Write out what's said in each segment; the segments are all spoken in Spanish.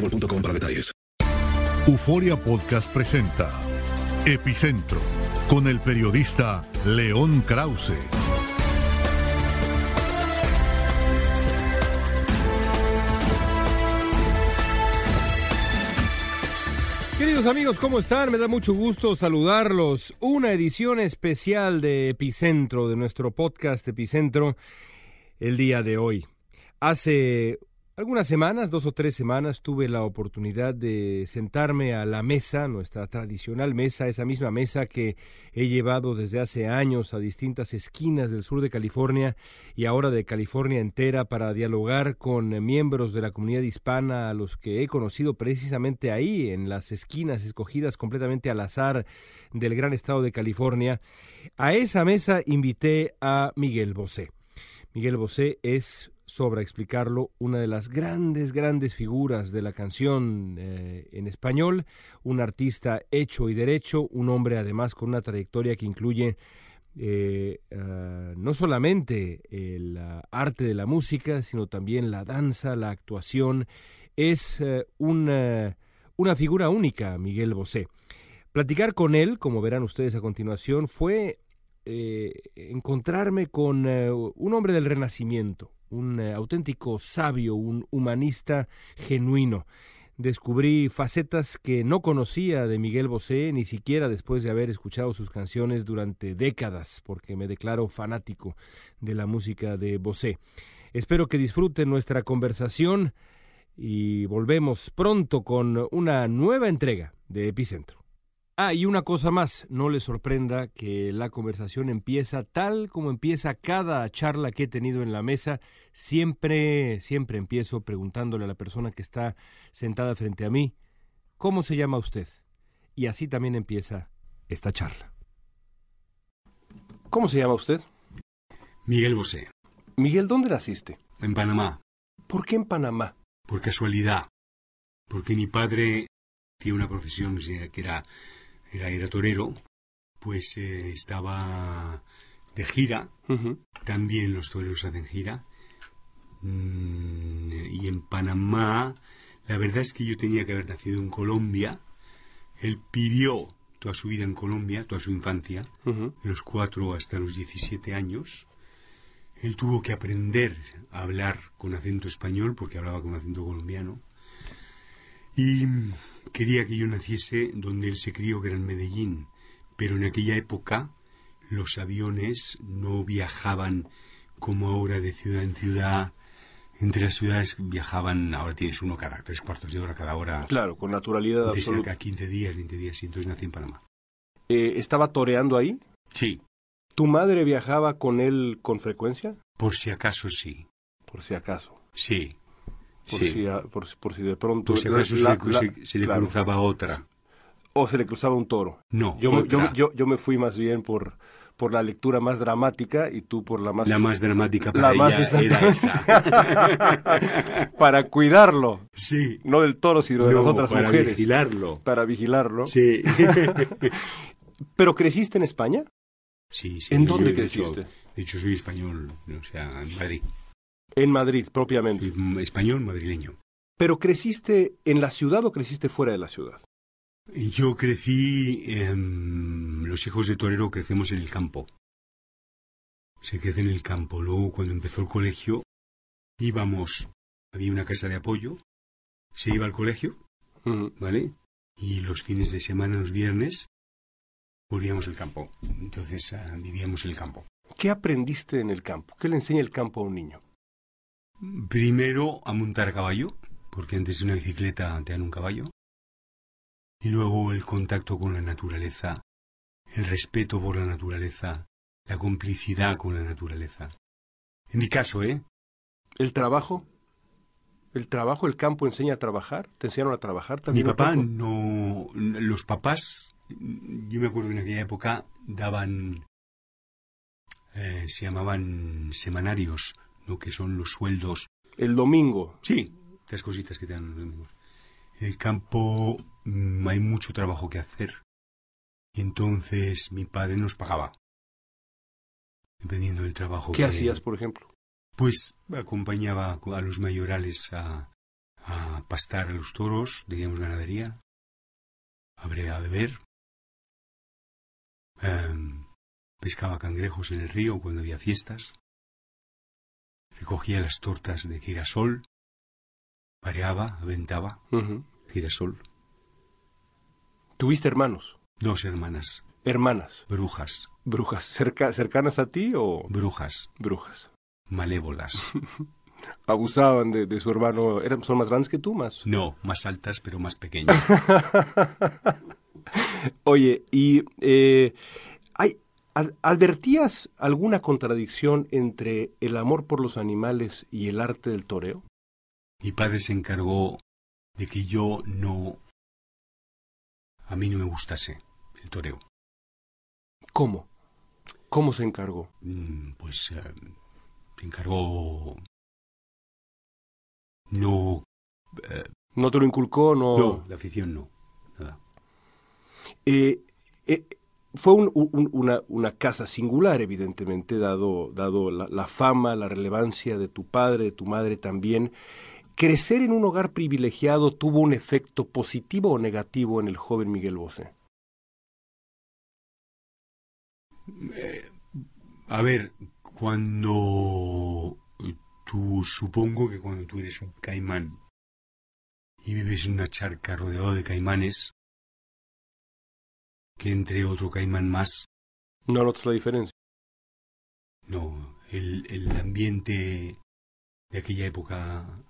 boostmobile.com para detalles. Euforia Podcast presenta Epicentro con el periodista León Krause. Queridos amigos, ¿cómo están? Me da mucho gusto saludarlos. Una edición especial de Epicentro, de nuestro podcast Epicentro, el día de hoy. Hace algunas semanas, dos o tres semanas, tuve la oportunidad de sentarme a la mesa, nuestra tradicional mesa, esa misma mesa que he llevado desde hace años a distintas esquinas del sur de California y ahora de California entera para dialogar con miembros de la comunidad hispana a los que he conocido precisamente ahí, en las esquinas escogidas completamente al azar del gran estado de California. A esa mesa invité a Miguel Bosé. Miguel Bosé es sobra explicarlo, una de las grandes, grandes figuras de la canción eh, en español, un artista hecho y derecho, un hombre además con una trayectoria que incluye eh, uh, no solamente el uh, arte de la música, sino también la danza, la actuación. Es uh, una, una figura única, Miguel Bosé. Platicar con él, como verán ustedes a continuación, fue eh, encontrarme con un hombre del Renacimiento, un eh, auténtico sabio, un humanista genuino. Descubrí facetas que no conocía de Miguel Bosé, ni siquiera después de haber escuchado sus canciones durante décadas, porque me declaro fanático de la música de Bosé. Espero que disfruten nuestra conversación y volvemos pronto con una nueva entrega de Epicentro. Ah, y una cosa más, no les sorprenda que la conversación empieza tal como empieza cada charla que he tenido en la mesa. Siempre, siempre empiezo preguntándole a la persona que está sentada frente a mí, ¿cómo se llama usted? Y así también empieza esta charla. ¿Cómo se llama usted? Miguel Bosé. Miguel, ¿dónde naciste? En Panamá. ¿Por qué en Panamá? Por casualidad. Porque mi padre tiene una profesión que era era, era torero, pues eh, estaba de gira. Uh -huh. También los toreros hacen gira. Mm, y en Panamá, la verdad es que yo tenía que haber nacido en Colombia. Él pidió toda su vida en Colombia, toda su infancia, uh -huh. de los cuatro hasta los 17 años. Él tuvo que aprender a hablar con acento español porque hablaba con acento colombiano. Y quería que yo naciese donde él se crió, que era en Medellín. Pero en aquella época los aviones no viajaban como ahora de ciudad en ciudad. Entre las ciudades viajaban, ahora tienes uno cada tres cuartos de hora, cada hora. Claro, con naturalidad de absoluta. cerca 15 días, 20 días, y entonces nací en Panamá. Eh, ¿Estaba toreando ahí? Sí. ¿Tu madre viajaba con él con frecuencia? Por si acaso sí. Por si acaso. Sí. Por, Sí. si, a- por, si- por si de pronto... Si acaso se la- la- se- se le claro. cruzaba otra. O se le cruzaba un toro. No, Yo, me- yo, otra. yo, yo me fui más bien por, por la lectura más dramática y tú por la más... La más dramática la para más ella era esa. para cuidarlo. Sí. No del toro, sino de No, las otras para mujeres. vigilarlo. Para vigilarlo. Sí. ¿Pero creciste en España? Sí, sí. ¿En dónde de creciste? De hecho, soy español, o sea, en Madrid. En Madrid, propiamente. Mm, Español madrileño. ¿Pero creciste en la ciudad o creciste fuera de la ciudad? Yo crecí, em, los hijos de torero crecemos en el campo. Se crece en el campo. Luego, cuando empezó el colegio, íbamos, había una casa de apoyo, se iba al colegio. ¿vale? Y los fines de semana, los viernes, volvíamos al campo. Entonces ah, vivíamos en el campo. ¿Qué aprendiste en el campo? ¿Qué le enseña el campo a un niño? Primero a montar a caballo, porque antes de una bicicleta te dan un caballo. Y luego el contacto con la naturaleza, el respeto por la naturaleza, la complicidad con la naturaleza. En mi caso, ¿eh? ¿El trabajo? ¿El trabajo, el campo enseña a trabajar? ¿Te enseñaron a trabajar Mi también? un papá no... Los papás, yo me acuerdo que en aquella época daban... eh, se llamaban semanarios, ¿no? Que son los sueldos El domingo. Sí, estas cositas que te dan los domingos. En el campo mm, hay mucho trabajo que hacer. Y entonces mi padre nos pagaba. Dependiendo del trabajo. ¿Qué que- hacías, por ejemplo? Pues acompañaba a los mayorales a, a pastar a los toros, teníamos ganadería, a a beber. Em, pescaba cangrejos en el río cuando había fiestas. Recogía las tortas de girasol, pareaba, aventaba, girasol. ¿Tuviste hermanos? Dos hermanas, Hermanas. brujas, ¿Brujas cerca- cercanas a ti o brujas, brujas? malévolas. Abusaban de, de su hermano. ¿Eran, ¿Son más grandes que tú, más? No, más altas pero más pequeñas. Oye, ¿y eh, advertías alguna contradicción entre el amor por los animales y el arte del toreo? Mi padre se encargó de que yo no... A mí no me gustase el toreo. ¿Cómo? ¿Cómo se encargó? Mm, Pues eh, se encargó... No... eh, ¿No te lo inculcó? No. no, la afición no. Nada. Eh, eh, fue un- un- una, casa singular, evidentemente, dado, dado la, la fama, la relevancia de tu padre, de tu madre también. ¿Crecer en un hogar privilegiado tuvo un efecto positivo o negativo en el joven Miguel Bosé? Eh, a ver, cuando tú, supongo que cuando tú eres un caimán y vives en una charca rodeado de caimanes, que entre otro caimán más, ¿No notas la diferencia? no, el, el ambiente de aquella época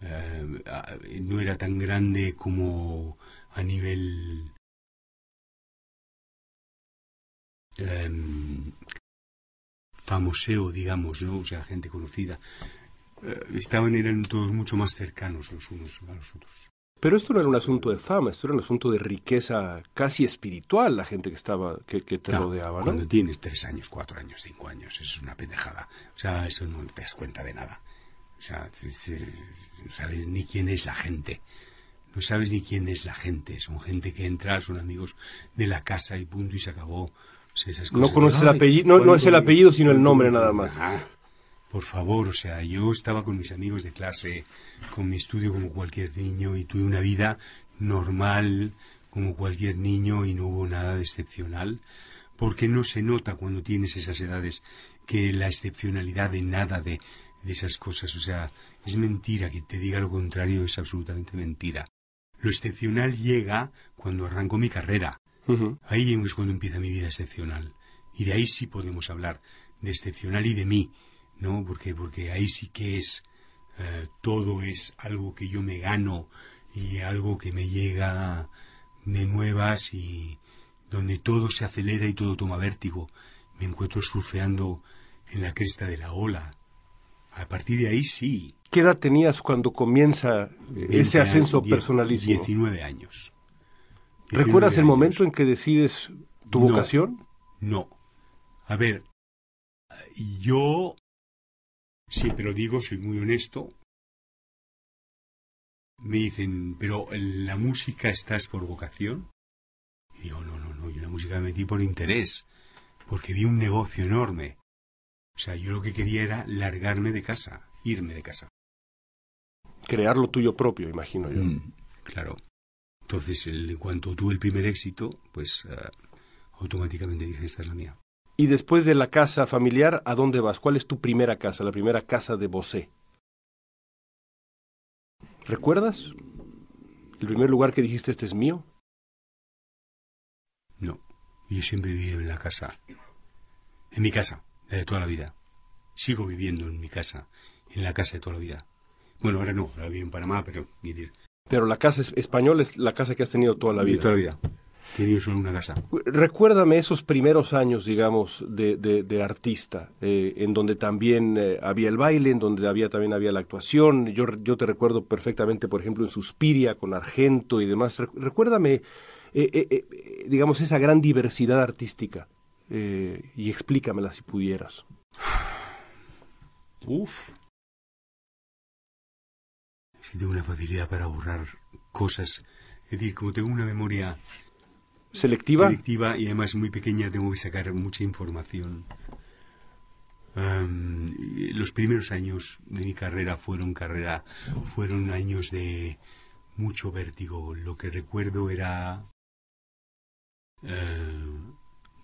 eh, ah, no era tan grande como a nivel em, famoseo, digamos, ¿no? O sea, gente conocida. Eh, estaban, eran todos mucho más cercanos los unos a los otros. Pero esto no era un asunto de fama, esto era un asunto de riqueza casi espiritual, la gente que estaba, que, que te No, rodeaba, ¿no? Cuando tienes tres años, cuatro años, cinco años, es una pendejada. O sea, eso no te das cuenta de nada. O sea, no sabes ni quién es la gente. No sabes ni quién es la gente. Son gente que entra, son amigos de la casa y punto y se acabó. O sea, esas No conoces el apellido, no, no es el ¿cuándo- apellido, sino el nombre nada más. Ah, por favor, o sea, yo estaba con mis amigos de clase, con mi estudio como cualquier niño y tuve una vida normal como cualquier niño y no hubo nada de excepcional, porque no se nota cuando tienes esas edades que la excepcionalidad de nada de, de esas cosas, o sea, es mentira que te diga lo contrario, es absolutamente mentira. Lo excepcional llega cuando arranco mi carrera. Ahí es cuando empieza mi vida excepcional. Y de ahí sí podemos hablar de excepcional y de mí, ¿no? Porque, porque ahí sí que es, eh, todo es algo que yo me gano y algo que me llega de nuevas y donde todo se acelera y todo toma vértigo. Me encuentro surfeando en la cresta de la ola. A partir de ahí sí. ¿Qué edad tenías cuando comienza eh, ese ascenso Die- personalísimo? 19 años. ¿Recuerdas 19 el momento en que decides tu No. vocación? No. A ver, yo siempre lo digo, soy muy honesto. Me dicen, pero ¿en la música estás por vocación? Y digo, no, no, no, yo la música me metí por interés, porque vi un negocio enorme. O sea, yo lo que quería era largarme de casa, irme de casa. Crear lo tuyo propio, imagino yo. Mm, claro. Entonces, el- en cuanto tuve el primer éxito, pues ah, automáticamente dije, esta es la mía. Y después de la casa familiar, ¿a dónde vas? ¿Cuál es tu primera casa, la primera casa de Bosé? ¿Recuerdas? ¿El primer lugar que dijiste este es mío? No, yo siempre he vivido en la casa. En mi casa, la de toda la vida. Sigo viviendo en mi casa, en la casa de toda la vida. Bueno, ahora no, ahora vivo en Panamá, pero Pero la casa es- española es la casa que has tenido toda la de vida. toda la vida. Solo una casa. Recuérdame esos primeros años, digamos, de, de- de artista, eh, en donde también eh, había el baile, en donde había también había la actuación. Yo, yo te recuerdo perfectamente, por ejemplo, en Suspiria con Argento y demás. Re- recuérdame, eh, digamos, esa gran diversidad artística y explícamela si pudieras. Uf. Es que tengo una facilidad para borrar cosas. Es decir, como tengo una memoria ¿Selectiva? selectiva y además muy pequeña, tengo que sacar mucha información. Y los primeros años de mi carrera fueron carrera, fueron años de mucho vértigo. Lo que recuerdo era eh,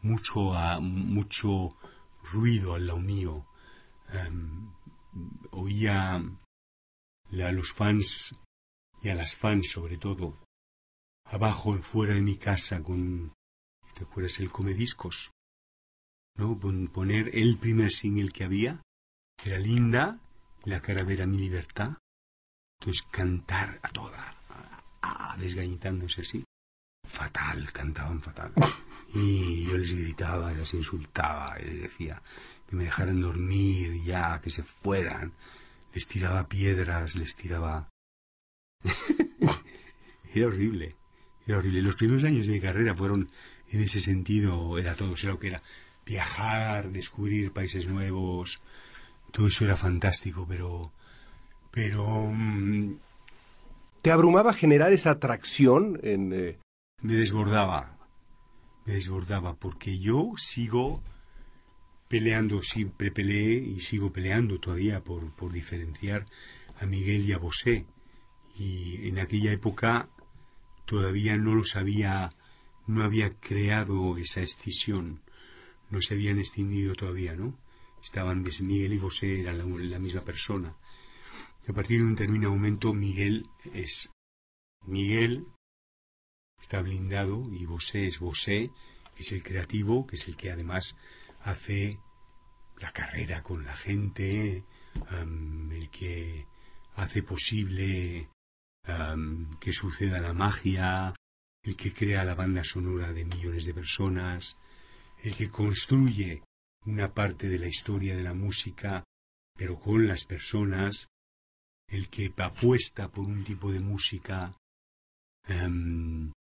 mucho, a- mucho ruido al lado mío. Em, oía a los fans y a las fans sobre todo abajo fuera de mi casa con ¿te acuerdas el comediscos? ¿no? Pon- poner el primer single que había que era linda la caravera mi libertad. Entonces cantar a toda a- a- desgañitándose así. Fatal cantaban fatal. Y yo les gritaba les insultaba les decía que me dejaran dormir ya que se fueran. Les tiraba piedras les tiraba. Era horrible era horrible. Los primeros años de mi carrera fueron, en ese sentido, era todo. Era lo que era viajar, descubrir países nuevos. Todo eso era fantástico, pero. Pero. mm, ¿Te abrumaba generar esa atracción en... eh, me desbordaba. Me desbordaba, porque yo sigo peleando, siempre peleé y sigo peleando todavía por, por diferenciar a Miguel y a Bosé. Y en aquella época todavía no los había, no había creado esa escisión, no se habían extinguido todavía, ¿no? Estaban Miguel y Bosé eran la, misma persona. A partir de un determinado momento Miguel es Miguel, está blindado y Bosé es Bosé, que es el creativo, que es el que además hace la carrera con la gente, el que hace posible que suceda la magia, el que crea la banda sonora de millones de personas, el que construye una parte de la historia de la música, pero con las personas, el que apuesta por un tipo de música em,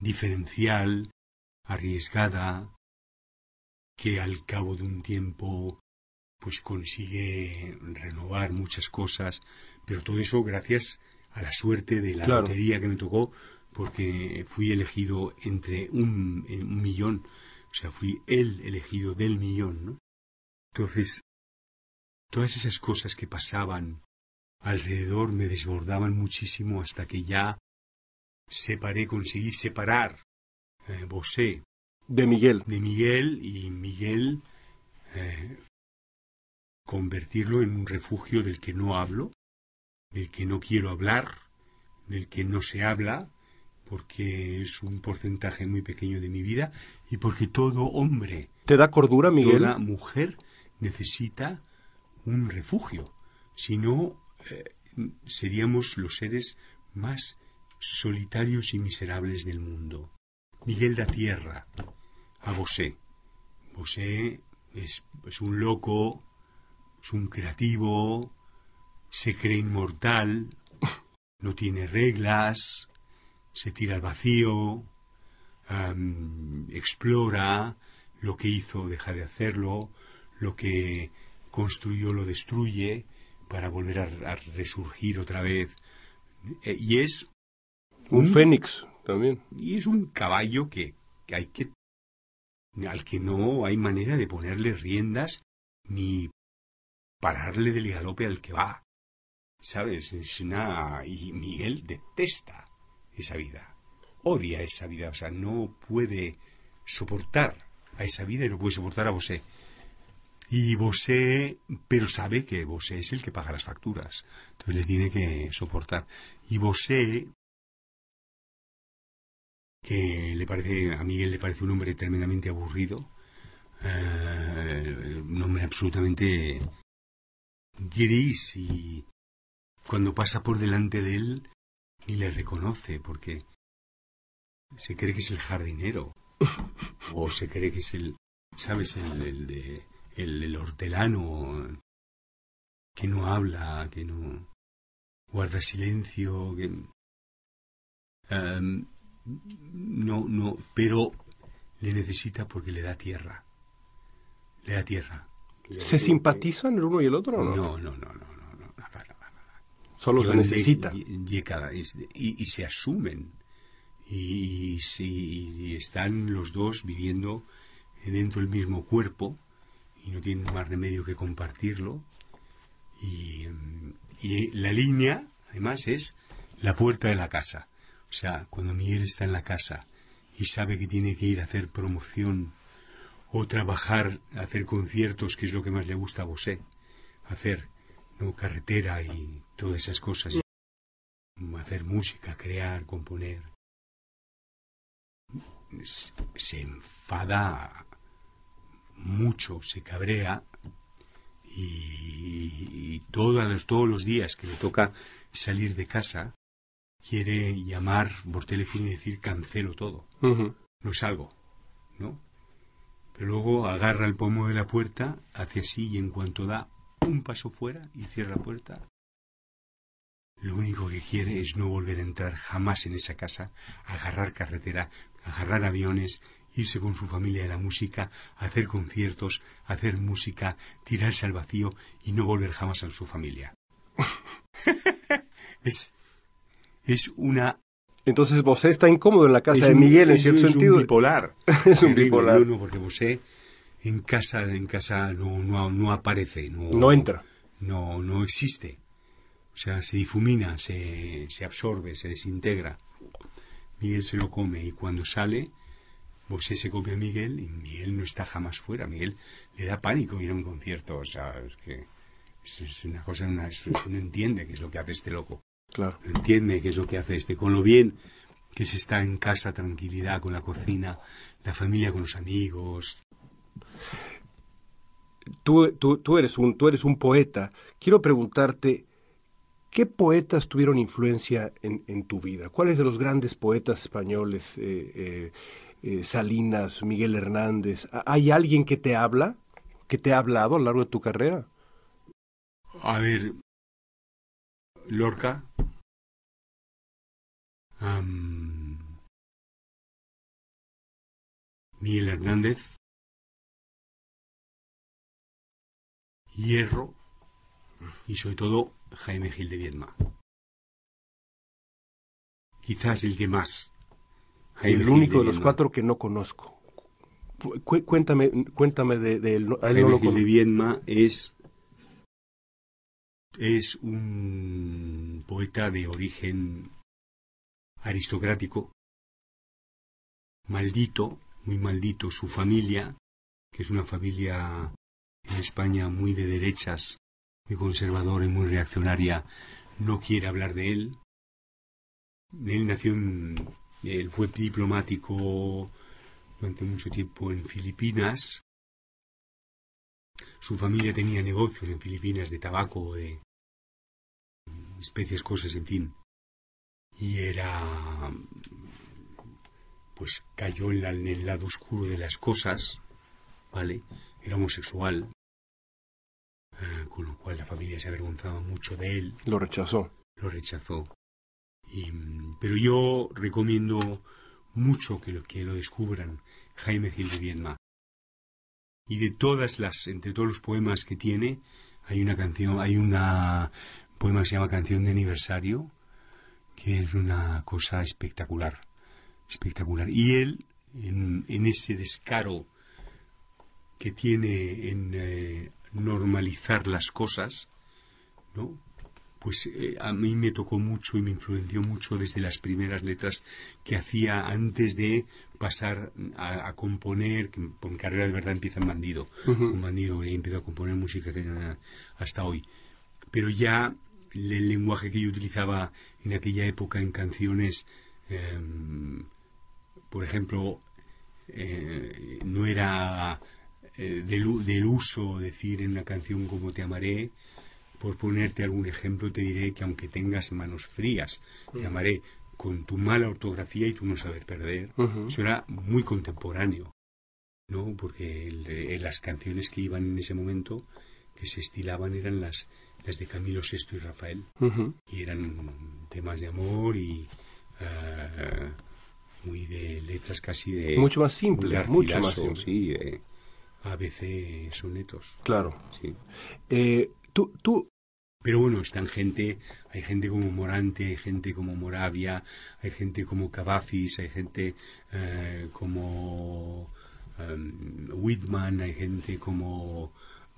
diferencial, arriesgada, que al cabo de un tiempo pues consigue renovar muchas cosas, pero todo eso gracias a la suerte de la Claro. lotería que me tocó, porque fui elegido entre un, en un millón, o sea, fui el elegido del millón, ¿no? Entonces, todas esas cosas que pasaban alrededor me desbordaban muchísimo hasta que ya separé, conseguí separar eh, Bosé de Miguel. de Miguel y Miguel eh, convertirlo en un refugio del que no hablo, del que no quiero hablar, del que no se habla, porque es un porcentaje muy pequeño de mi vida y porque todo hombre, ¿Te da cordura, Miguel? toda mujer necesita un refugio. Si no, eh, seríamos los seres más solitarios y miserables del mundo. Miguel da tierra a Bosé. Bosé es, es un loco, es un creativo, se cree inmortal, no tiene reglas, se tira al vacío, explora, lo que hizo deja de hacerlo, lo que construyó lo destruye para volver a, a resurgir otra vez. Eh, y es Un fénix también. y es un caballo que, que hay que al que no hay manera de ponerle riendas ni pararle del galope al que va. ¿Sabes? Y Miguel detesta esa vida. Odia esa vida, o sea, no puede soportar a esa vida y no puede soportar a Bosé. Y Bosé, pero sabe que Bosé es el que paga las facturas. Entonces le tiene que soportar. Y Bosé que le parece a Miguel le parece un hombre tremendamente aburrido, eh, un hombre absolutamente gris y cuando pasa por delante de él ni le reconoce porque se cree que es el jardinero o se cree que es el sabes el, el de el, el hortelano que no habla que no guarda silencio que em, no, no, pero le necesita porque le da tierra. Le da tierra. ¿Se simpatizan el uno y el otro o no? No, no, no, no, no, no, nada, nada, nada. Solo se necesitan. y- se asumen. Y, si están los dos viviendo dentro del mismo cuerpo y no tienen más remedio que compartirlo. Y, y la línea, además, es la puerta de la casa. O sea, cuando Miguel está en la casa y sabe que tiene que ir a hacer promoción o trabajar, hacer conciertos, que es lo que más le gusta a Bosé, hacer ¿no? carretera y todas esas cosas, hacer música, crear, componer. Se enfada mucho, se cabrea y, y todas los- todos los días que le toca salir de casa quiere llamar por teléfono y decir cancelo todo, no salgo, ¿no? Pero luego agarra el pomo de la puerta, hace así y en cuanto da un paso fuera y cierra la puerta, lo único que quiere es no volver a entrar jamás en esa casa, agarrar carretera, agarrar aviones, irse con su familia a la música, hacer conciertos, hacer música, tirarse al vacío y no volver jamás a su familia. es, es una Entonces Bosé está incómodo en la casa de un- Miguel en es- cierto es sentido. un bipolar. Es un bipolar. No, no, porque Bosé en casa, en casa no, no, no aparece. No, No entra. No, no existe. O sea, se difumina, se, se absorbe, se desintegra. Miguel se lo come y cuando sale, Bosé se come a Miguel y Miguel no está jamás fuera. Miguel le da pánico ir a un concierto. O sea, es que es, una cosa, una, es- no entiende qué es lo que hace este loco. Claro. No entiende qué es lo que hace este. Con lo bien que se está en casa, tranquilidad, con la cocina, la familia con los amigos. Tú, tú, tú, eres un, tú eres un poeta. Quiero preguntarte, ¿qué poetas tuvieron influencia en, tu vida? ¿Cuáles de los grandes poetas españoles, eh, eh, eh, Salinas, Miguel Hernández, ¿ha- ¿hay alguien que te habla, que te ha hablado a lo largo de tu carrera? A ver, Lorca. Miguel Hernández. Hierro. Y sobre todo Jaime Gil de Viedma. Quizás el que más. Jaime el Gil único de los cuatro que no conozco. Cu- cuéntame, cuéntame de, de él. No Jaime Gil de Viedma es, es un poeta de origen aristocrático, maldito, muy maldito, su familia, que es una familia en España muy de derechas, muy conservadora y muy reaccionaria, no quiere hablar de él. Él nació en, él fue diplomático durante mucho tiempo en Filipinas, su familia tenía negocios en Filipinas de tabaco, de especies, cosas, en fin. Y era... pues cayó en, la- en el lado oscuro de las cosas, ¿vale? Era homosexual. Eh, con lo cual la familia se avergonzaba mucho de él. Lo rechazó. Lo rechazó. Y, mm, pero yo recomiendo mucho que lo, que lo descubran Jaime Gil de Viedma. Y de todas las, entre todos los poemas que tiene, hay una canción, hay una poema que se llama Canción de Aniversario, que es una cosa espectacular, espectacular. Y él, en, en ese descaro que tiene en eh, normalizar las cosas, ¿no? Pues eh, a mí me tocó mucho y me influenció mucho desde las primeras letras que hacía antes de pasar a, a componer, que por mi carrera de verdad empieza en Bandido, un Bandido y empiezo a componer música hasta hoy. Pero ya el lenguaje que yo utilizaba en aquella época en canciones, em, por ejemplo, eh, no era eh, del, del uso decir en una canción como Te amaré, por ponerte algún ejemplo, te diré que aunque tengas manos frías, te amaré con tu mala ortografía y tu no saber perder. Ujú. Eso era muy contemporáneo, ¿no? Porque el de- las canciones que iban en ese momento, que se estilaban, eran las, las de Camilo VI y Rafael. Ujú. Y eran temas de amor y eh, muy de letras casi de... Mucho más simple, mucho más simple. Sí, de ABC sonetos. Claro. Sí. Eh, tú, tú, Pero bueno, están gente, hay gente como Morante, hay gente como Moravia, hay gente como Cavafis, hay gente eh, como em, Whitman, hay gente como,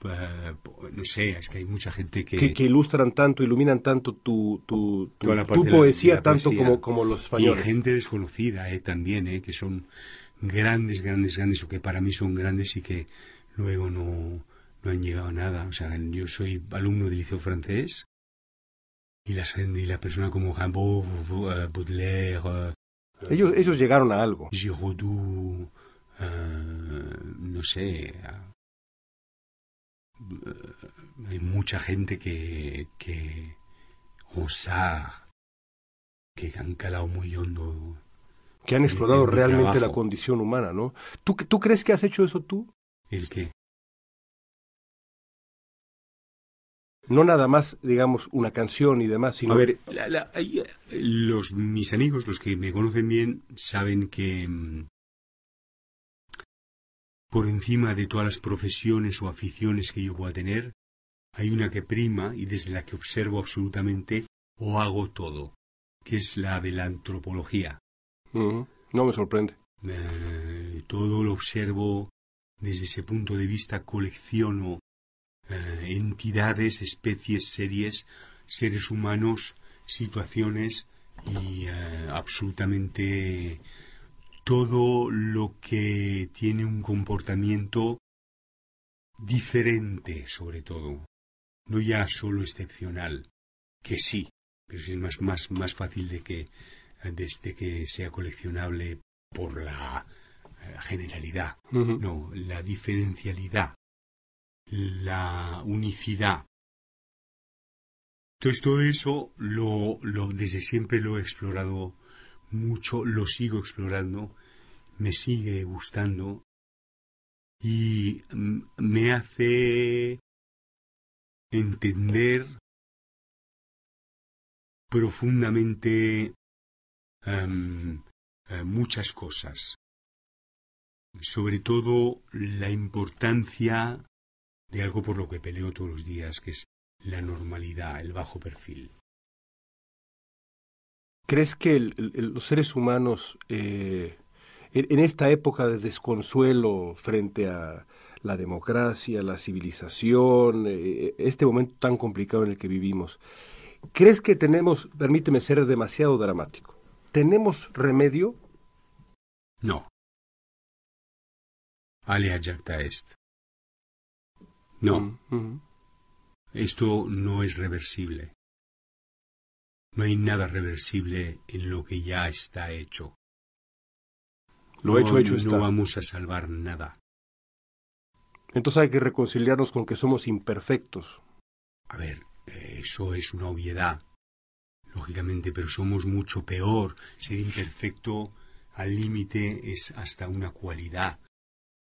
eh, no sé, es que hay mucha gente que... que, que ilustran tanto, iluminan tanto tu, la- poesía, la tanto poesía. como, como los Y españoles. gente desconocida eh, también, eh, que son grandes, grandes, grandes, o que para mí son grandes y que luego no, no han llegado a nada. O sea, yo soy alumno del liceo francés y la, gente- y la persona como Rimbaud, eh, Baudelaire, eh, Ellos, ellos llegaron a algo. Giraudoux, eh, no sé. eh, hay mucha gente que, que Ronsard, que han calado muy hondo. Que han explorado realmente la condición humana, ¿no? ¿Tú, ¿Tú crees que has hecho eso tú? ¿El qué? No nada más, digamos, una canción y demás, sino... A ver, la- la- hay, eh, los, mis amigos, los que me conocen bien, saben que mm, por encima de todas las profesiones o aficiones que yo pueda tener, hay una que prima y desde la que observo absolutamente o hago todo, que es la de la antropología. No me sorprende. Eh, todo lo observo desde ese punto de vista, colecciono eh, entidades, especies, series, seres humanos, situaciones y eh, absolutamente todo lo que tiene un comportamiento diferente, sobre todo, no ya solo excepcional, que sí, pero es más, más, más fácil de que, desde que sea coleccionable por la eh, generalidad, no, la diferencialidad, la unicidad. Entonces todo eso lo, lo desde siempre lo he explorado mucho, lo sigo explorando, me sigue gustando y me hace entender profundamente em, eh, muchas cosas, sobre todo la importancia de algo por lo que peleo todos los días, que es la normalidad, el bajo perfil. ¿Crees que los seres humanos, eh, en, en esta época de desconsuelo frente a la democracia, la civilización, eh, este momento tan complicado en el que vivimos, ¿crees que tenemos, permíteme ser demasiado dramático, ¿tenemos remedio? No. Alea jacta est. No. Ujú. Esto no es reversible. No hay nada reversible en lo que ya está hecho. Lo no, hecho, hecho no está. vamos a salvar nada. Entonces hay que reconciliarnos con que somos imperfectos. A ver, eh, eso es una obviedad, lógicamente, pero somos mucho peor. Ser imperfecto al límite es hasta una cualidad.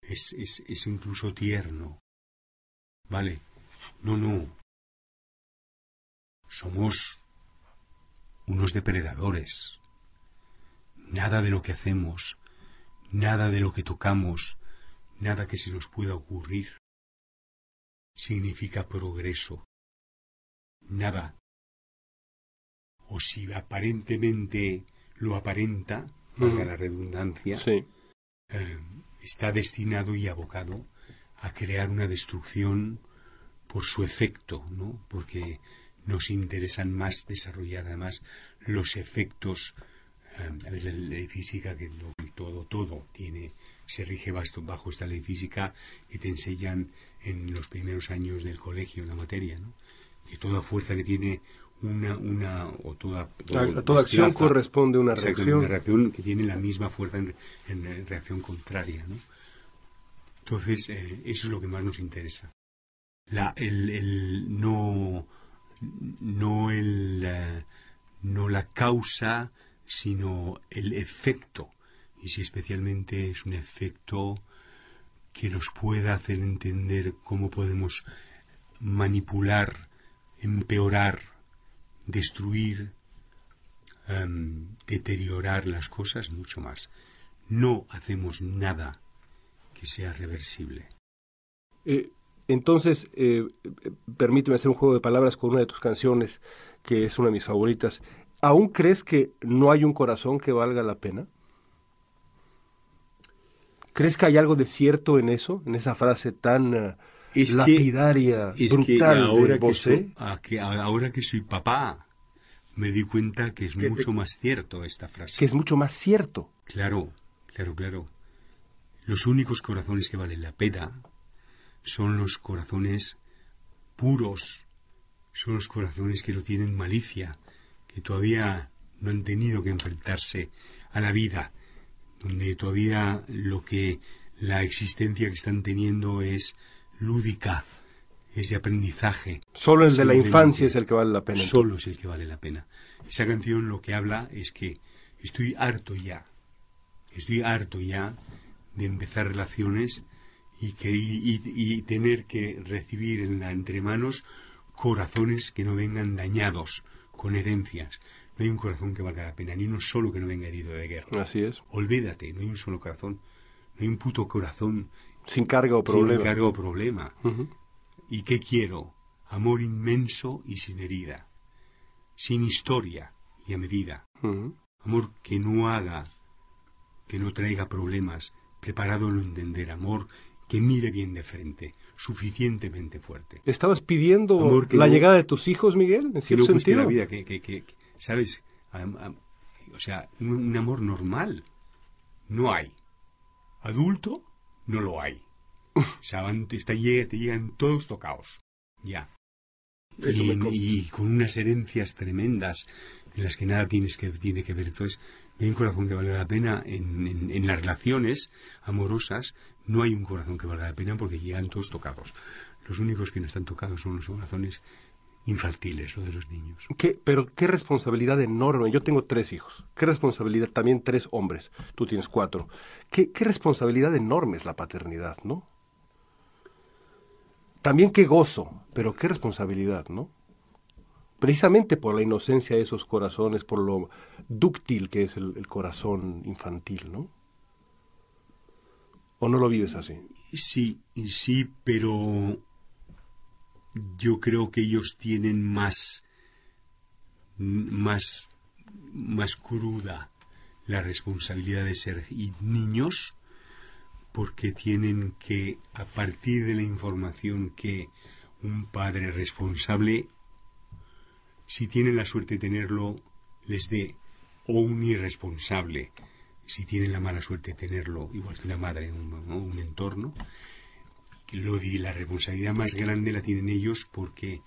Es, es, es incluso tierno. ¿Vale? No, no. Somos unos depredadores. Nada de lo que hacemos, nada de lo que tocamos, nada que se nos pueda ocurrir significa progreso. Nada. O si aparentemente lo aparenta, valga la redundancia, Sí. eh, está destinado y abocado a crear una destrucción por su efecto, ¿no? Porque nos interesan más desarrollar además los efectos eh, la ley física que lo- todo todo tiene se rige basto- bajo esta ley física que te enseñan en los primeros años del colegio en la materia, ¿no? Que toda fuerza que tiene una una o toda a toda acción corresponde una Exacto, reacción. una reacción que tiene la misma fuerza en, en reacción contraria, ¿no? Entonces, eh, eso es lo que más nos interesa. La, el, el- no, no, el, eh, no la causa, sino el efecto. Y si especialmente es un efecto que nos pueda hacer entender cómo podemos manipular, empeorar, destruir, em, deteriorar las cosas, mucho más. No hacemos nada que sea reversible. Eh, entonces, eh, eh, permíteme hacer un juego de palabras con una de tus canciones, que es una de mis favoritas. ¿Aún crees que no hay un corazón que valga la pena? ¿Crees que hay algo de cierto en eso, en esa frase tan Es que- lapidaria, es que brutal ahora de que, Bosé? soy, a que- a- ahora que soy papá, me di cuenta que es Que te- mucho más cierto esta frase. Que es mucho más cierto. Claro, claro, claro. Los únicos corazones que valen la pena son los corazones puros, son los corazones que no tienen malicia, que todavía no han tenido que enfrentarse a la vida, donde todavía lo que la existencia que están teniendo es lúdica, es de aprendizaje. Solo el de la infancia es el que vale la pena. Solo es el que vale la pena. Esa canción lo que habla es que estoy harto ya, estoy harto ya de empezar relaciones y, que, y, y- y tener que recibir en la entre manos corazones que no vengan dañados con herencias. No hay un corazón que valga la pena, ni uno solo que no venga herido de guerra. Así es. Olvídate, no hay un solo corazón, no hay un puto corazón Sin carga o problema. sin carga o problema. ¿Y qué quiero? Amor inmenso y sin herida, sin historia y a medida. Amor que no haga, que no traiga problemas, preparado a lo entender. Amor que mire bien de frente, suficientemente fuerte. ¿Estabas pidiendo Amor la no- llegada de tus hijos, Miguel? En Que no cueste la vida, que, que, que- que- ¿sabes? O sea, un, un amor normal no hay. Adulto no lo hay. O sea, van- te, está, llega- te llegan todos tocados. Ya. Y, con unas herencias tremendas en las que nada tienes que, tiene que ver. Entonces, no hay un corazón que valga la pena en, en- en las relaciones amorosas. No hay un corazón que valga la pena porque llegan todos tocados. Los únicos que no están tocados son los corazones infantiles, lo de los niños. ¿Qué- pero qué responsabilidad enorme. Yo tengo tres hijos. Qué responsabilidad, también tres hombres. Tú tienes cuatro. Qué, qué responsabilidad enorme es la paternidad, ¿no? También qué gozo, pero qué responsabilidad, ¿no? Precisamente por la inocencia de esos corazones, por lo dúctil que es el, el corazón infantil, ¿no? ¿O no lo vives así? Sí, sí, pero yo creo que ellos tienen más, más, más cruda la responsabilidad de ser niños porque tienen que, a partir de la información que un padre responsable, si tienen la suerte de tenerlo, les dé, o un irresponsable, si tienen la mala suerte de tenerlo, igual que una madre, un, ¿no? un entorno, lo di- la responsabilidad más grande la tienen ellos porque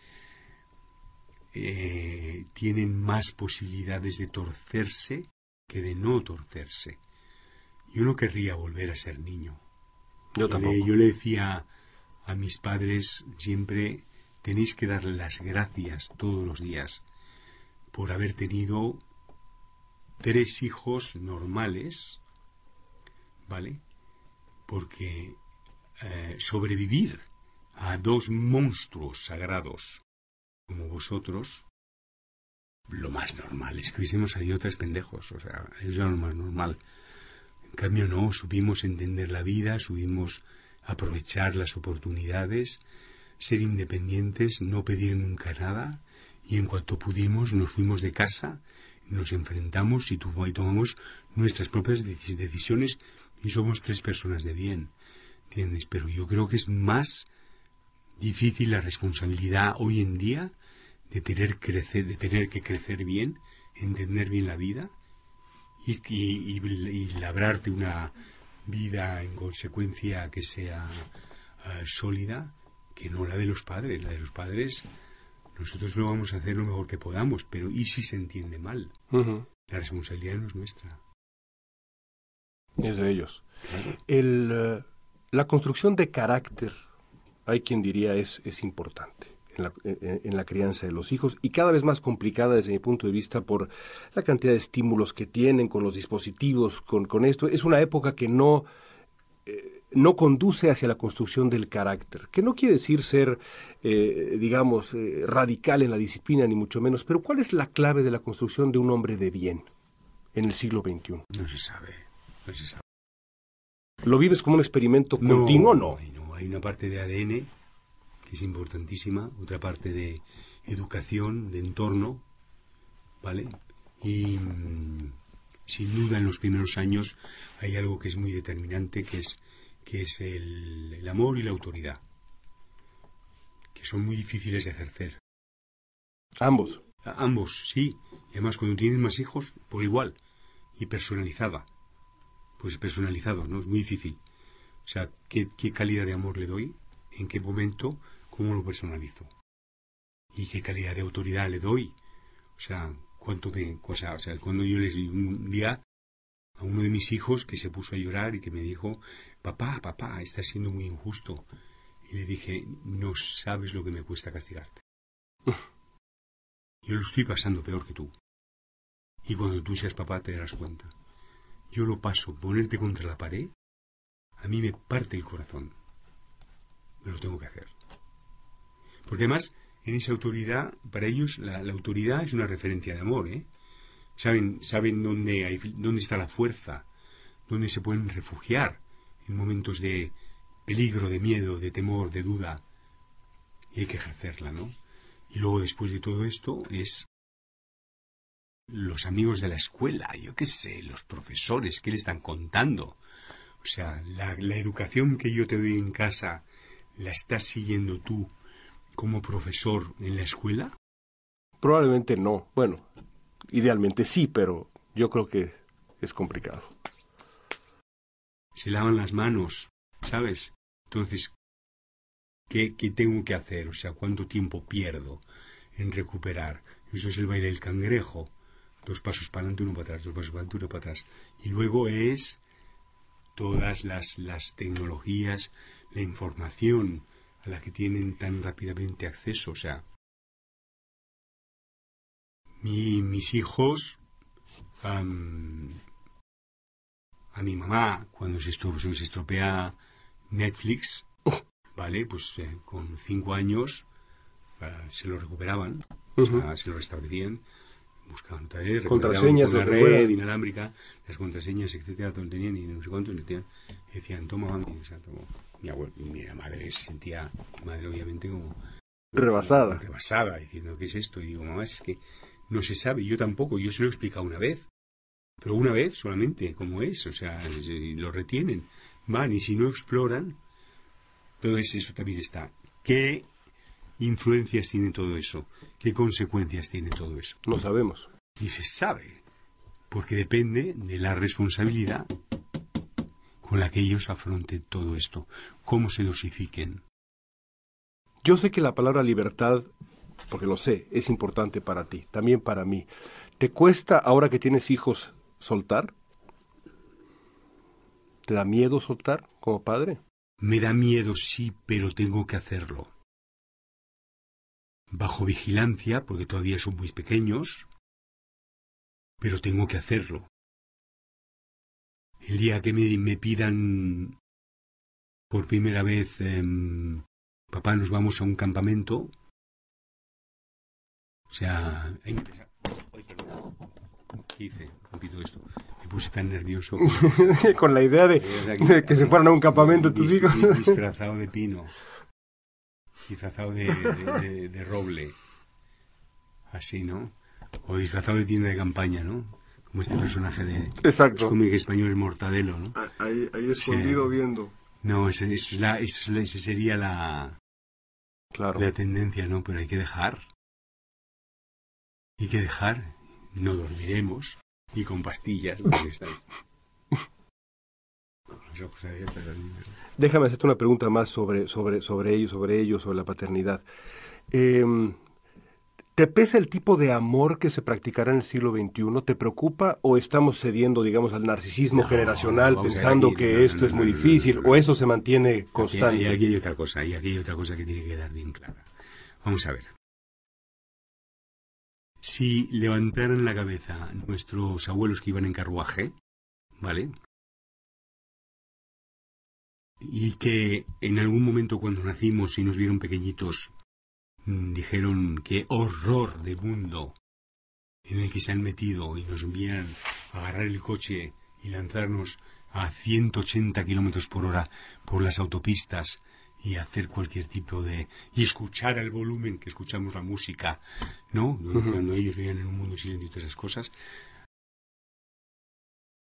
eh, tienen más posibilidades de torcerse que de no torcerse. Yo no querría volver a ser niño. Yo le- tampoco. yo le decía a mis padres siempre, tenéis que dar las gracias todos los días por haber tenido tres hijos normales, ¿vale? Porque eh, sobrevivir a dos monstruos sagrados como vosotros, lo más normal es que hubiésemos salido tres pendejos, o sea, eso era lo más normal. En cambio, no, supimos entender la vida, supimos aprovechar las oportunidades, ser independientes, no pedir nunca nada, y en cuanto pudimos nos fuimos de casa, nos enfrentamos y, tomamos nuestras propias decisiones y somos tres personas de bien, ¿entiendes? Pero yo creo que es más difícil la responsabilidad hoy en día de tener, crecer, de tener que crecer bien, entender bien la vida y, y, labrarte una vida en consecuencia que sea eh, sólida, que no la de los padres. La de los padres, nosotros lo vamos a hacer lo mejor que podamos, pero ¿y si se entiende mal? La responsabilidad no es nuestra. Es de ellos. El, eh, la construcción de carácter, hay quien diría, es, es importante en la, crianza de los hijos y cada vez más complicada desde mi punto de vista por la cantidad de estímulos que tienen con los dispositivos, con, con esto. Es una época que no, eh, no conduce hacia la construcción del carácter, que no quiere decir ser, eh, digamos, eh, radical en la disciplina, ni mucho menos, pero ¿cuál es la clave de la construcción de un hombre de bien en el siglo XXI? No se sabe, no se sabe. ¿Lo vives como un experimento continuo o no? No, hay una parte de ADN que es importantísima, otra parte de educación, de entorno, ¿vale? Y mm, sin duda en los primeros años hay algo que es muy determinante, que es, que es el, el amor y la autoridad, que son muy difíciles de ejercer. Ambos. ambos, sí. Y además cuando tienes más hijos, por igual. Y personalizada. Pues personalizado, ¿no? Es muy difícil. O sea, ¿qué, qué calidad de amor le doy? ¿En qué momento? cómo lo personalizo y qué calidad de autoridad le doy. O sea, cuánto me, o sea, cuando yo les un día a uno de mis hijos que se puso a llorar y que me dijo, papá, papá, estás siendo muy injusto. Y le dije, no sabes lo que me cuesta castigarte. yo lo estoy pasando peor que tú. Y cuando tú seas papá te darás cuenta. Yo lo paso, ponerte contra la pared, a mí me parte el corazón. Me lo tengo que hacer. Porque además, en esa autoridad, para ellos la, autoridad es una referencia de amor, ¿eh? Saben, saben dónde, hay, dónde está la fuerza, dónde se pueden refugiar en momentos de peligro, de miedo, de temor, de duda. Y hay que ejercerla, ¿no? Y luego, después de todo esto, es los amigos de la escuela, yo qué sé, los profesores, ¿qué le están contando? O sea, la, la educación que yo te doy en casa, ¿la estás siguiendo tú como profesor en la escuela? Probablemente no. Bueno, idealmente sí, pero yo creo que es complicado. Se lavan las manos, ¿sabes? Entonces, ¿qué, ¿qué, tengo que hacer? O sea, ¿cuánto tiempo pierdo en recuperar? Eso es el baile del cangrejo. Dos pasos para adelante, uno para atrás, dos pasos para adelante, uno para atrás. Y luego es todas las, las tecnologías, la información, a la que tienen tan rápidamente acceso. O sea, mis hijos, a mi mamá, cuando se, estropea Netflix, ¿vale? Pues eh, con cinco años eh, se lo recuperaban, se lo restablecían, buscaban otra vez, contraseñas, la red inalámbrica, las contraseñas, etcétera, todo lo tenían y no sé cuántos, decían, decían toma, mami, o sea, toma mi, abuelo, mi madre se sentía, madre obviamente como... Rebasada. rebasada, diciendo, ¿qué es esto? Y digo, mamá, es que no se sabe, yo tampoco, yo se lo he explicado una vez, pero una vez solamente, como es, o sea, lo retienen, van y si no exploran, entonces eso también está. ¿Qué influencias tiene todo eso? ¿Qué consecuencias tiene todo eso? No sabemos. Y se sabe, porque depende de la responsabilidad con la que ellos afronten todo esto, cómo se dosifiquen. Yo sé que la palabra libertad, porque lo sé, es importante para ti, también para mí. ¿Te cuesta ahora que tienes hijos soltar? ¿Te da miedo soltar como padre? Me da miedo, sí, pero tengo que hacerlo. Bajo vigilancia, porque todavía son muy pequeños, pero tengo que hacerlo. El día que me, pidan por primera vez em, papá, nos vamos a un campamento. O sea, ahí me pesa- Ay, perdón. ¿Qué hice? Repito esto. Me puse tan nervioso. Con la idea de, de que se fueran a un campamento tus hijos. dis- Disfrazado de pino. Disfrazado de, de- de- de roble. Así, ¿no? O disfrazado de tienda de campaña, ¿no? Como este personaje de... Exacto. Los cómics españoles Mortadelo, ¿no? Ahí, ahí escondido viendo. No, esa esa es la, esa esa sería la, Claro. la tendencia, ¿no? Pero hay que dejar. Hay que dejar. No dormiremos. Y con pastillas. porque pero- Déjame hacerte una pregunta más sobre, sobre, sobre ellos, sobre ellos, sobre la paternidad. Eh, ¿Te pesa el tipo de amor que se practicará en el siglo XXI? ¿Te preocupa o estamos cediendo, digamos, al narcisismo No, generacional pensando que no, esto no, es muy difícil o eso se mantiene constante? y aquí hay otra cosa, y aquí hay otra cosa que tiene que quedar bien clara. Vamos a ver. Si levantaran la cabeza nuestros abuelos que iban en carruaje, ¿vale? Y que en algún momento cuando nacimos y nos vieron pequeñitos, mm, dijeron qué horror de mundo en el que se han metido y nos vieran agarrar el coche y lanzarnos a 180 kilómetros por hora por las autopistas y hacer cualquier tipo de y escuchar al volumen que escuchamos la música, ¿no? Cuando ellos vivían en un mundo silencio y todas esas cosas,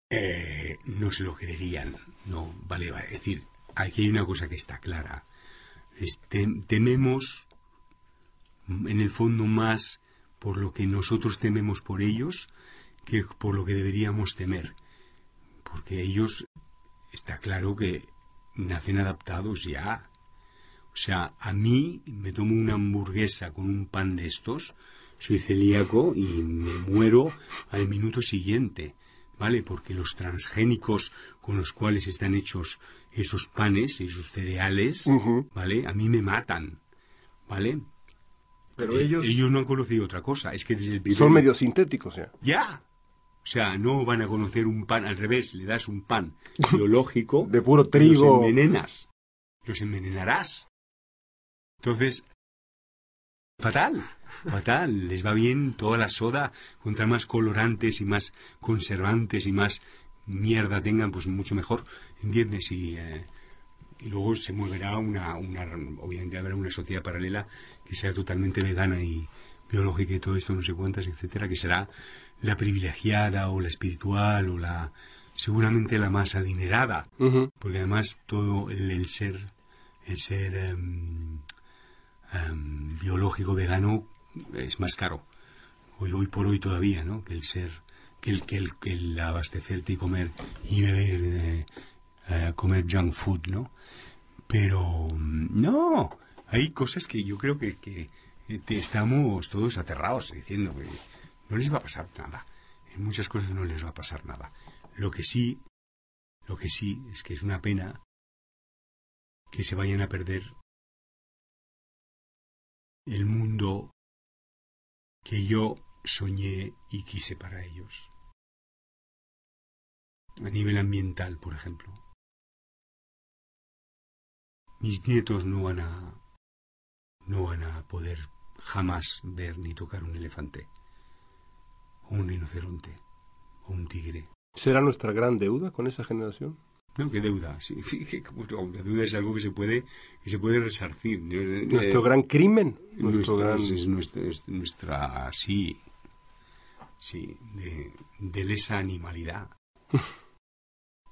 eh, no se lo creerían, no, vale, vale, es decir, aquí hay una cosa que está clara, tememos en el fondo más por lo que nosotros tememos por ellos que por lo que deberíamos temer. Porque ellos, está claro que nacen adaptados ya. O sea, a mí me tomo una hamburguesa con un pan de estos, soy celíaco y me muero al minuto siguiente, ¿vale? Porque los transgénicos con los cuales están hechos esos panes, esos cereales. ¿vale? A mí me matan, ¿vale? Pero Eh, ellos ellos no han conocido otra cosa. Es que desde el primer son medio sintéticos, ya. ya. O sea, no van a conocer un pan al revés. Le das un pan biológico. De puro Los trigo. envenenas. Los envenenarás. Entonces, fatal. Fatal. Les va bien toda la soda. Contra más colorantes y más conservantes y más mierda tengan, pues mucho mejor. ¿Entiendes? Y, eh, y luego se moverá una, una. Obviamente habrá una sociedad paralela que sea totalmente vegana y biológica y todo esto, no sé cuántas, etcétera, que será la privilegiada o la espiritual o la seguramente la más adinerada porque además todo el, el ser el ser em, em, biológico vegano es más caro hoy hoy por hoy todavía no que el ser que el que el, que el abastecerte y comer y beber eh, eh, comer junk food no pero mm, no hay cosas que yo creo que, que eh, te- estamos todos aterrados diciendo que no les va a pasar nada. En muchas cosas no les va a pasar nada. Lo que sí lo que sí es que es una pena que se vayan a perder el mundo que yo soñé y quise para ellos. A nivel ambiental, por ejemplo. Mis nietos no van a no van a poder jamás ver ni tocar un elefante, o un rinoceronte, o un tigre. ¿Será nuestra gran deuda con esa generación? No, qué deuda. Sí, sí, que la deuda es algo que se puede, que se puede resarcir. Eh, Nuestro gran crimen, nuestro nuestro- gran- es nuestra, es nuestra- sí, sí, de, de lesa animalidad.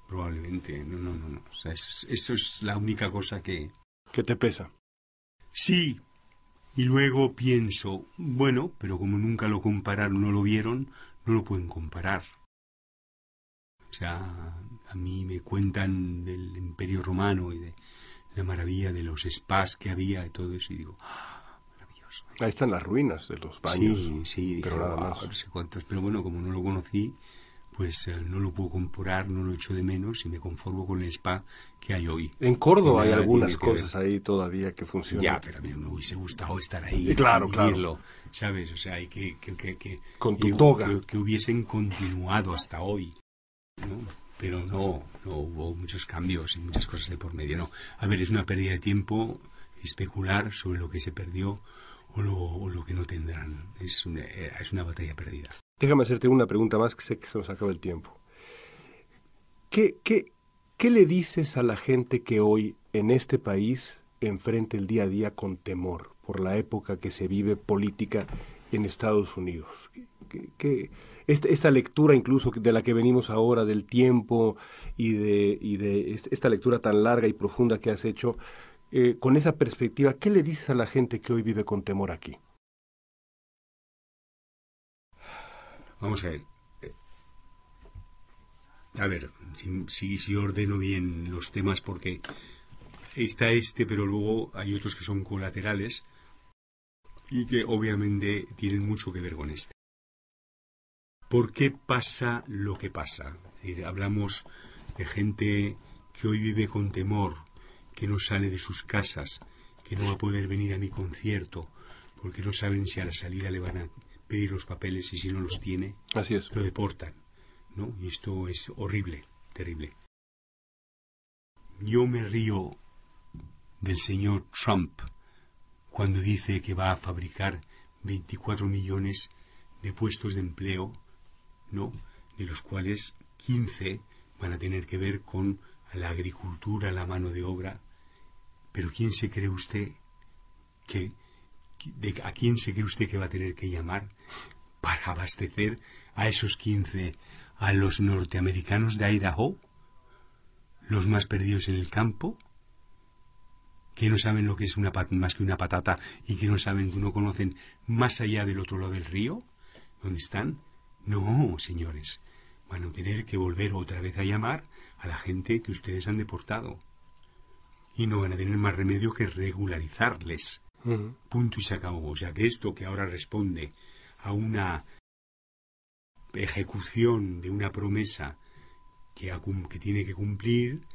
Probablemente, no, no, no, no. O sea, es- eso es la única cosa que... ¿Qué te pesa? Sí. Y luego pienso, bueno, pero como nunca lo compararon, no lo vieron, no lo pueden comparar. O sea, a mí me cuentan del Imperio Romano y de la maravilla de los spas que había y todo eso, y digo, Ahí están las ruinas de los baños. sí, sí, pero dije, nada "Guau, más. no sé cuántos, pero bueno, como no lo conocí, pues eh, no lo puedo comparar, no lo echo de menos y me conformo con el spa que hay hoy. En Córdoba hay algunas ver. cosas ahí todavía que funcionan. Ya, pero a mí me hubiese gustado estar ahí. Claro, y claro. vivirlo, ¿Sabes? O sea, hay que, que, que, que- Con tu toga. Que, que hubiesen continuado hasta hoy. ¿no? Pero no, no hubo muchos cambios y muchas cosas de por medio. No. A ver, es una pérdida de tiempo, especular sobre lo que se perdió o lo, o lo que no tendrán. Es una, es una batalla perdida. Déjame hacerte una pregunta más que sé que se nos acaba el tiempo. ¿Qué, qué, qué le dices a la gente que hoy en este país enfrenta el día a día con temor por la época que se vive política en Estados Unidos? ¿Qué, qué, esta, esta, lectura incluso de la que venimos ahora, del tiempo y de, y de esta lectura tan larga y profunda que has hecho, eh, con esa perspectiva, ¿qué le dices a la gente que hoy vive con temor aquí? Vamos a ver. A ver, si, ordeno bien los temas, porque está este, pero luego hay otros que son colaterales y que obviamente tienen mucho que ver con este. ¿Por qué pasa lo que pasa? Es decir, hablamos de gente que hoy vive con temor, que no sale de sus casas, que no va a poder venir a mi concierto, porque no saben si a la salida le van a pedir los papeles y si no los tiene, Así es. lo deportan. ¿no? Y esto es horrible, terrible. Yo me río del señor Trump cuando dice que va a fabricar 24 millones de puestos de empleo ¿no? De los cuales 15 van a tener que ver con la agricultura, la mano de obra. Pero ¿quién se cree usted que, a quién se cree usted que va a tener que llamar para abastecer a esos 15 a los norteamericanos de Idaho? Los más perdidos en el campo, que no saben lo que es una más que una patata y que no saben, no conocen más allá del otro lado del río, donde están, no, señores, van a tener que volver otra vez a llamar a la gente que ustedes han deportado. Y no van a tener más remedio que regularizarles. Uh -huh. Punto y se acabó. O sea que esto que ahora responde a una ejecución de una promesa que, que tiene que cumplir,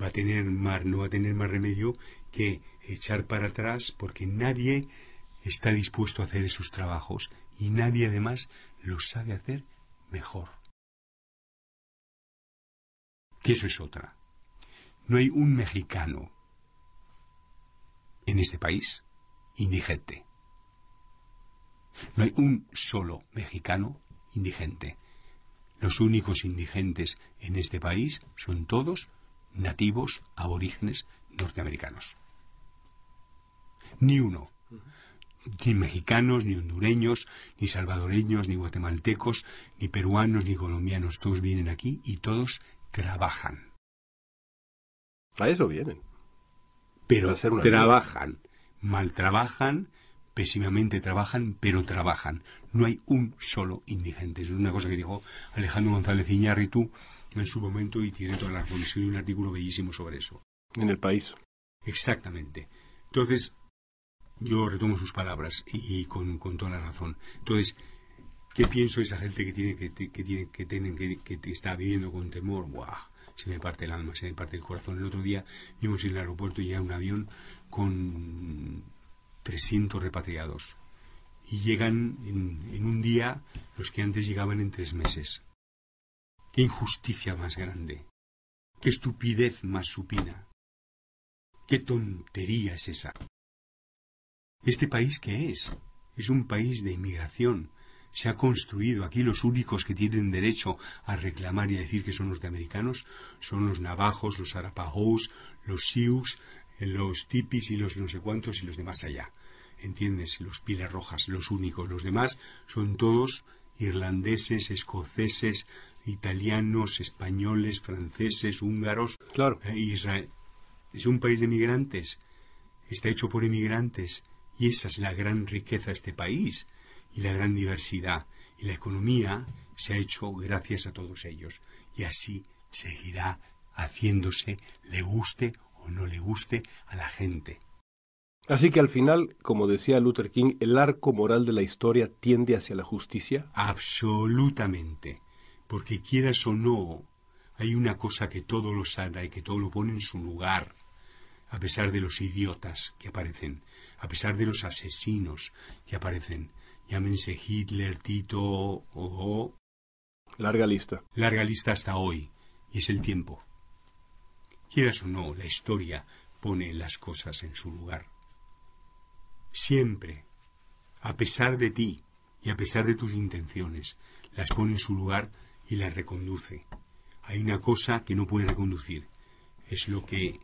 va a tener más, no va a tener más remedio que echar para atrás porque nadie está dispuesto a hacer esos trabajos y nadie además lo sabe hacer mejor. Que eso es otra. No hay un mexicano en este país indigente. No hay un solo mexicano indigente. Los únicos indigentes en este país son todos nativos aborígenes norteamericanos. Ni uno ni mexicanos, ni hondureños, ni salvadoreños, ni guatemaltecos, ni peruanos, ni colombianos. Todos vienen aquí y todos trabajan. A eso vienen. Pero trabajan. Mal trabajan, pésimamente trabajan, pero trabajan. No hay un solo indigente. Eso es una cosa que dijo Alejandro González Iñárritu en su momento y tiene toda la y un artículo bellísimo sobre eso. En el país. Exactamente. Entonces, yo retomo sus palabras y, con, con, toda la razón. Entonces, ¿qué pienso de esa gente que tiene que, que tiene que tienen que, que, está viviendo con temor? ¡Buah! Se me parte el alma, se me parte el corazón. El otro día vimos en el aeropuerto ya un avión con 300 repatriados y llegan en, en un día los que antes llegaban en tres meses. ¡Qué injusticia más grande! ¡Qué estupidez más supina! ¡Qué tontería es esa! ¿Este país qué es? Es un país de inmigración. Se ha construido aquí los únicos que tienen derecho a reclamar y a decir que son norteamericanos son los navajos, los arapahos, los sioux, los tipis y los no sé cuántos y los demás allá. ¿Entiendes? Los pilas rojas, los únicos. Los demás son todos irlandeses, escoceses, italianos, españoles, franceses, húngaros. Claro. Eh, Israel. Es un país de migrantes. Está hecho por inmigrantes. Y esa es la gran riqueza de este país y la gran diversidad. Y la economía se ha hecho gracias a todos ellos. Y así seguirá haciéndose, le guste o no le guste a la gente. Así que al final, como decía Luther King, el arco moral de la historia tiende hacia la justicia. Absolutamente. Porque quieras o no, hay una cosa que todo lo sana y que todo lo pone en su lugar, a pesar de los idiotas que aparecen, a pesar de los asesinos que aparecen. Llámense Hitler, Tito o... Larga lista. Larga lista hasta hoy. Y es el tiempo. Quieras o no, la historia pone las cosas en su lugar. siempre, a pesar de ti y a pesar de tus intenciones, las pone en su lugar y las reconduce. Hay una cosa que no puede reconducir, es lo que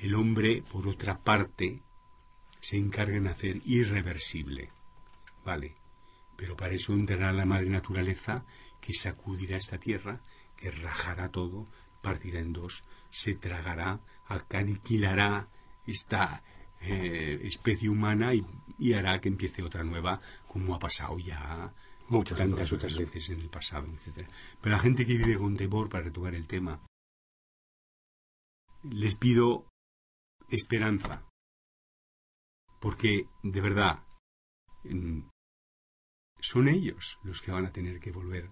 el hombre, por otra parte, se encarga en hacer irreversible. Vale, pero para eso entrará la madre naturaleza que sacudirá esta tierra, que rajará todo, partirá en dos, se tragará, aniquilará esta eh, especie humana y, hará que empiece otra nueva, como ha pasado ya Muchas tantas otras veces. en el pasado, etc. Pero la gente que vive con temor, para retomar el tema, les pido esperanza, porque de verdad son ellos los que van a tener que volver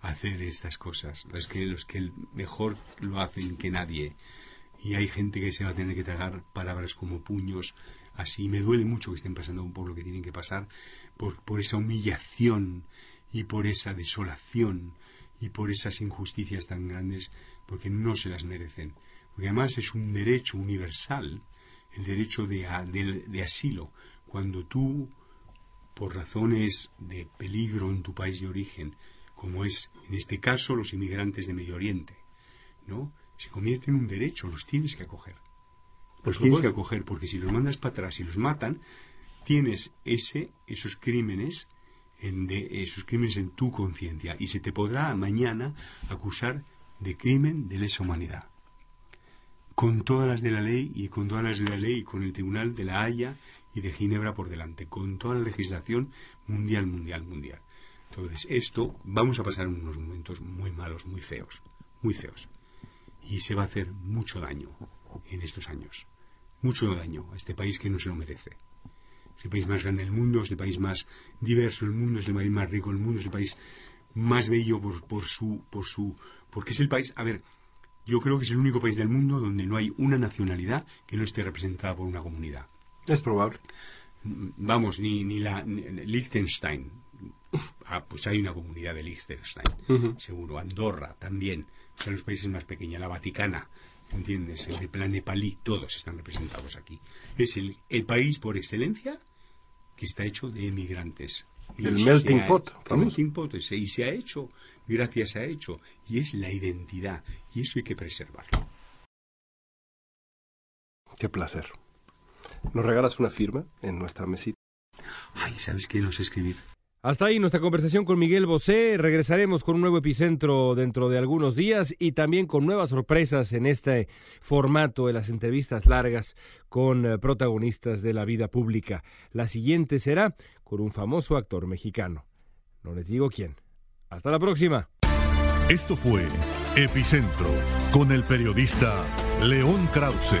a hacer estas cosas, los que, los que mejor lo hacen que nadie. Y hay gente que se va a tener que tragar palabras como puños, así. Me duele mucho que estén pasando por lo que tienen que pasar, por, por esa humillación y por esa desolación y por esas injusticias tan grandes, porque no se las merecen. Porque además es un derecho universal, el derecho de, de asilo. Cuando tú por razones de peligro en tu país de origen, como es en este caso los inmigrantes de Medio Oriente, ¿no? Se convierte en un derecho, los tienes que acoger. Los tienes que acoger porque si los mandas para atrás y los matan, tienes ese esos crímenes en de, esos crímenes en tu conciencia y se te podrá mañana acusar de crimen de lesa humanidad. Con todas las de la ley y con todas las de la ley y con el Tribunal de la Haya de Ginebra por delante, con toda la legislación mundial, mundial, mundial. Entonces, esto vamos a pasar unos momentos muy malos, muy feos, muy feos. Y se va a hacer mucho daño en estos años. Mucho daño a este país que no se lo merece. Es el país más grande del mundo, es el país más diverso del mundo, es el país más rico del mundo, es el país más bello por, por su, por su, porque es el país, a ver, yo creo que es el único país del mundo donde no hay una nacionalidad que no esté representada por una comunidad. Es probable. Vamos, ni, ni la Liechtenstein. Ah, pues hay una comunidad de Liechtenstein, seguro. Andorra también. Son los países más pequeños. La Vaticana, ¿entiendes? El plan nepalí, todos están representados aquí. Es el, el país por excelencia que está hecho de emigrantes. el melting pot. El melting pot. Y se ha hecho, gracias a hecho. Y es la identidad. Y eso hay que preservarlo. Qué placer. ¿Nos regalas una firma en nuestra mesita? Ay, ¿sabes qué? No sé escribir. Hasta ahí nuestra conversación con Miguel Bosé. Regresaremos con un nuevo epicentro dentro de algunos días y también con nuevas sorpresas en este formato de las entrevistas largas con eh, protagonistas de la vida pública. La siguiente será con un famoso actor mexicano. No les digo quién. Hasta la próxima. Esto fue Epicentro con el periodista León Krause.